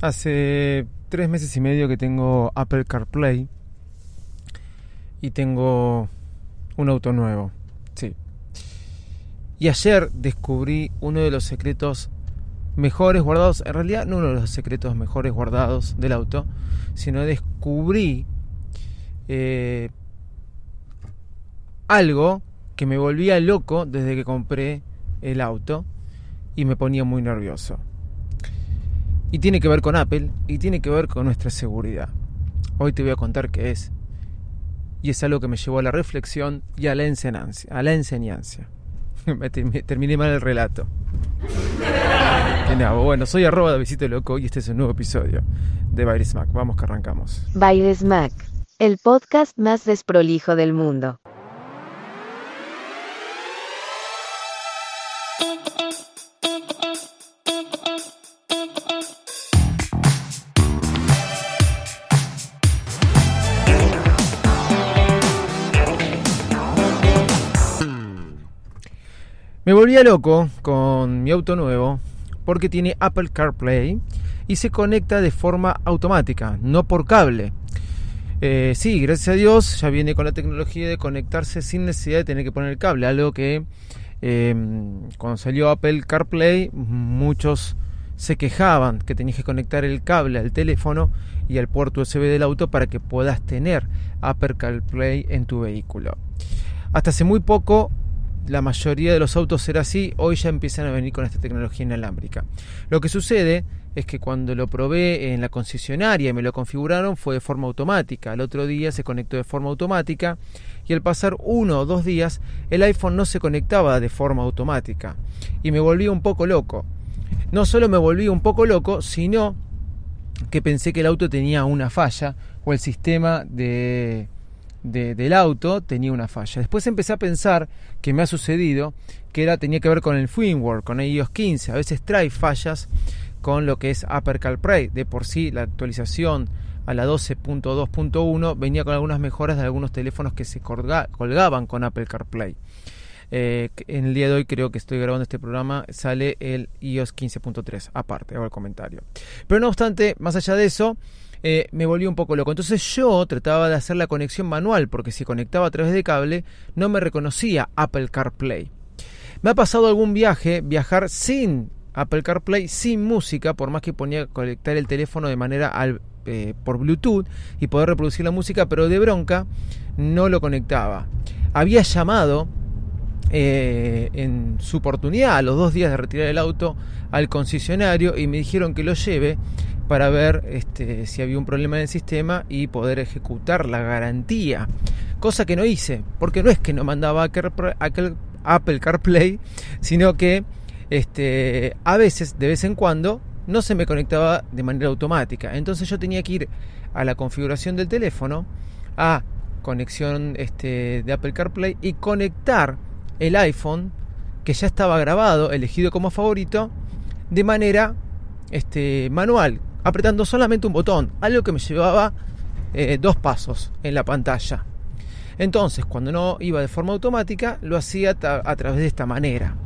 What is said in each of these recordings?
Hace tres meses y medio que tengo Apple CarPlay y tengo un auto nuevo. Sí. Y ayer descubrí uno de los secretos mejores guardados, en realidad no uno de los secretos mejores guardados del auto, sino descubrí eh, algo que me volvía loco desde que compré el auto y me ponía muy nervioso. Y tiene que ver con Apple y tiene que ver con nuestra seguridad. Hoy te voy a contar qué es. Y es algo que me llevó a la reflexión y a la enseñanza. A la enseñanza. Terminé mal el relato. bueno, soy arroba de Visito Loco y este es un nuevo episodio de Baires Mac. Vamos que arrancamos. Baires Mac, el podcast más desprolijo del mundo. Volvía loco con mi auto nuevo porque tiene Apple CarPlay y se conecta de forma automática, no por cable. Eh, sí, gracias a Dios ya viene con la tecnología de conectarse sin necesidad de tener que poner el cable, algo que em, cuando salió Apple CarPlay muchos se quejaban que tenías que conectar el cable al teléfono y al puerto USB del auto para que puedas tener Apple CarPlay en tu vehículo. Hasta hace muy poco la mayoría de los autos era así, hoy ya empiezan a venir con esta tecnología inalámbrica. Lo que sucede es que cuando lo probé en la concesionaria y me lo configuraron fue de forma automática. El otro día se conectó de forma automática y al pasar uno o dos días el iPhone no se conectaba de forma automática y me volví un poco loco. No solo me volví un poco loco, sino que pensé que el auto tenía una falla o el sistema de del auto tenía una falla. Después empecé a pensar que me ha sucedido que era, tenía que ver con el firmware, con iOS 15. A veces trae fallas con lo que es Apple CarPlay. De por sí la actualización a la 12.2.1 venía con algunas mejoras de algunos teléfonos que se colgaban con Apple CarPlay. Eh, en el día de hoy creo que estoy grabando este programa, sale el iOS 15.3, aparte, hago el comentario. Pero no obstante, más allá de eso, eh, me volvió un poco loco. Entonces yo trataba de hacer la conexión manual, porque si conectaba a través de cable, no me reconocía Apple CarPlay. Me ha pasado algún viaje, viajar sin Apple CarPlay, sin música, por más que ponía conectar el teléfono de manera eh, por Bluetooth y poder reproducir la música, pero de bronca no lo conectaba. Había llamado eh, en su oportunidad, a los dos días de retirar el auto, al concesionario y me dijeron que lo lleve para ver este, si había un problema en el sistema y poder ejecutar la garantía. Cosa que no hice, porque no es que no mandaba aquel Apple CarPlay, sino que este, a veces, de vez en cuando, no se me conectaba de manera automática. Entonces yo tenía que ir a la configuración del teléfono, a conexión este, de Apple CarPlay y conectar el iPhone que ya estaba grabado, elegido como favorito, de manera este, manual, apretando solamente un botón, algo que me llevaba eh, dos pasos en la pantalla. Entonces, cuando no iba de forma automática, lo hacía a través de esta manera.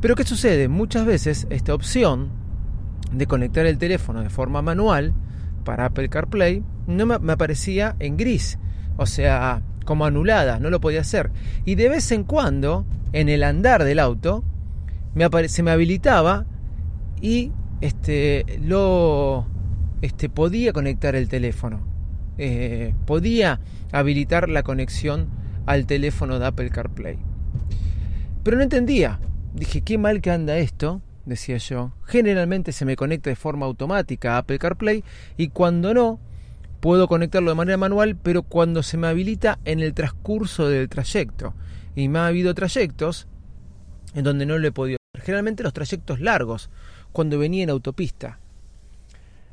Pero ¿qué sucede? Muchas veces esta opción de conectar el teléfono de forma manual para Apple CarPlay no me, aparecía en gris, o sea, como anulada, no lo podía hacer. Y de vez en cuando, en el andar del auto, se me habilitaba y este, lo, este, podía conectar el teléfono. Eh, podía habilitar la conexión al teléfono de Apple CarPlay. Pero no entendía. Dije, qué mal que anda esto, decía yo. Generalmente se me conecta de forma automática a Apple CarPlay y cuando no, puedo conectarlo de manera manual, pero cuando se me habilita en el transcurso del trayecto. Y me ha habido trayectos en donde no lo he podido generalmente los trayectos largos, cuando venía en autopista.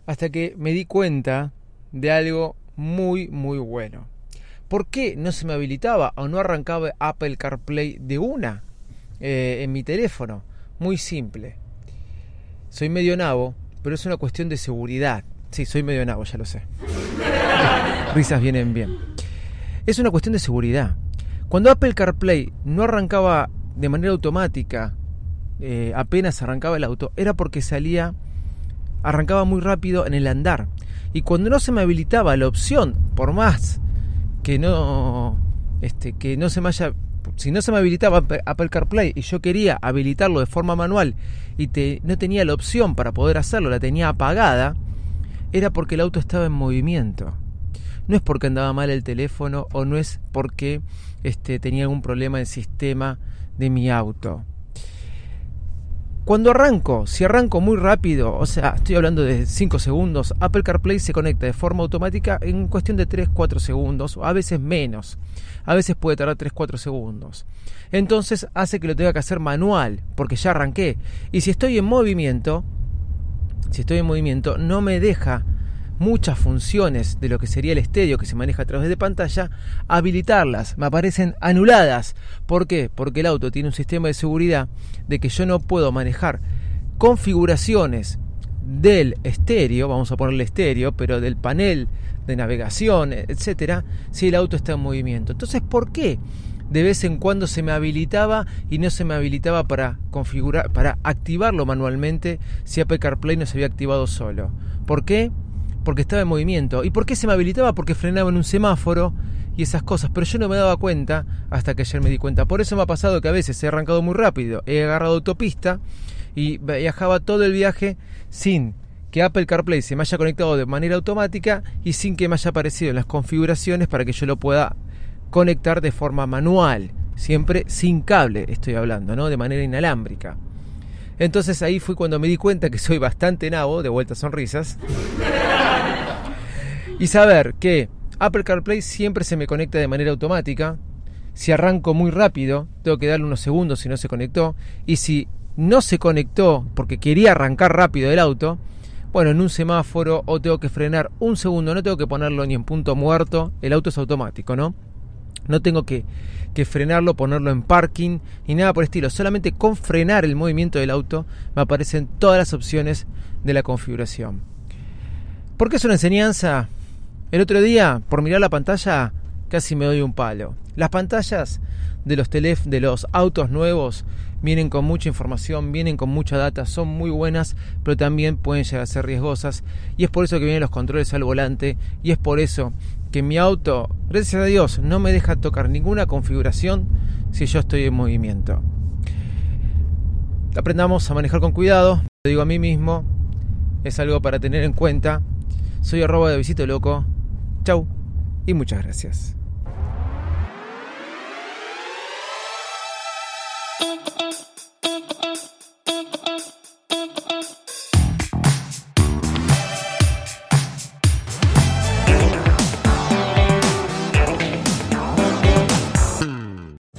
Hasta que me di cuenta de algo muy, muy bueno. ¿Por qué no se me habilitaba o no arrancaba Apple CarPlay de una eh, en mi teléfono? Muy simple. Soy medio nabo, pero es una cuestión de seguridad. Sí, soy medio nabo, ya lo sé. Risas vienen bien. Es una cuestión de seguridad. Cuando Apple CarPlay no arrancaba de manera automática, eh, apenas arrancaba el auto, era porque salía, arrancaba muy rápido en el andar. Y cuando no se me habilitaba la opción, por más que no, este, que no se me haya, si no se me habilitaba Apple CarPlay y yo quería habilitarlo de forma manual y te, no tenía la opción para poder hacerlo, la tenía apagada, era porque el auto estaba en movimiento. No es porque andaba mal el teléfono o no es porque este, tenía algún problema el sistema de mi auto. Cuando arranco, si arranco muy rápido, o sea, estoy hablando de 5 segundos, Apple CarPlay se conecta de forma automática en cuestión de 3-4 segundos, a veces menos, a veces puede tardar 3-4 segundos. Entonces hace que lo tenga que hacer manual, porque ya arranqué. Y si estoy en movimiento, si estoy en movimiento, no me deja muchas funciones de lo que sería el estéreo que se maneja a través de pantalla, habilitarlas, me aparecen anuladas. ¿Por qué? Porque el auto tiene un sistema de seguridad de que yo no puedo manejar configuraciones del estéreo, vamos a ponerle estéreo, pero del panel de navegación, etcétera, si el auto está en movimiento. Entonces, ¿por qué? de vez en cuando se me habilitaba y no se me habilitaba para configurar, para activarlo manualmente si Apple CarPlay no se había activado solo. ¿Por qué? Porque estaba en movimiento. ¿Y por qué se me habilitaba? Porque frenaba en un semáforo y esas cosas, pero yo no me daba cuenta hasta que ayer me di cuenta. Por eso me ha pasado que a veces he arrancado muy rápido, he agarrado autopista y viajaba todo el viaje sin que Apple CarPlay se me haya conectado de manera automática y sin que me haya aparecido en las configuraciones para que yo lo pueda conectar de forma manual, siempre sin cable, estoy hablando, ¿no? De manera inalámbrica. Entonces ahí fue cuando me di cuenta que soy bastante nabo, de vuelta sonrisas. Y saber que Apple CarPlay siempre se me conecta de manera automática. Si arranco muy rápido, tengo que darle unos segundos si no se conectó. Y si no se conectó porque quería arrancar rápido el auto, bueno, en un semáforo o tengo que frenar un segundo, no tengo que ponerlo ni en punto muerto, el auto es automático, ¿no? No tengo que, frenarlo, ponerlo en parking y nada por el estilo. Solamente con frenar el movimiento del auto me aparecen todas las opciones de la configuración. ¿Por qué es una enseñanza? El otro día, por mirar la pantalla, casi me doy un palo. Las pantallas de los, de los autos nuevos vienen con mucha información, vienen con mucha data, son muy buenas, pero también pueden llegar a ser riesgosas. Y es por eso que vienen los controles al volante, y es por eso que mi auto, gracias a Dios, no me deja tocar ninguna configuración si yo estoy en movimiento. Aprendamos a manejar con cuidado, lo digo a mí mismo, es algo para tener en cuenta. Soy arroba de visito loco. Chau y muchas gracias.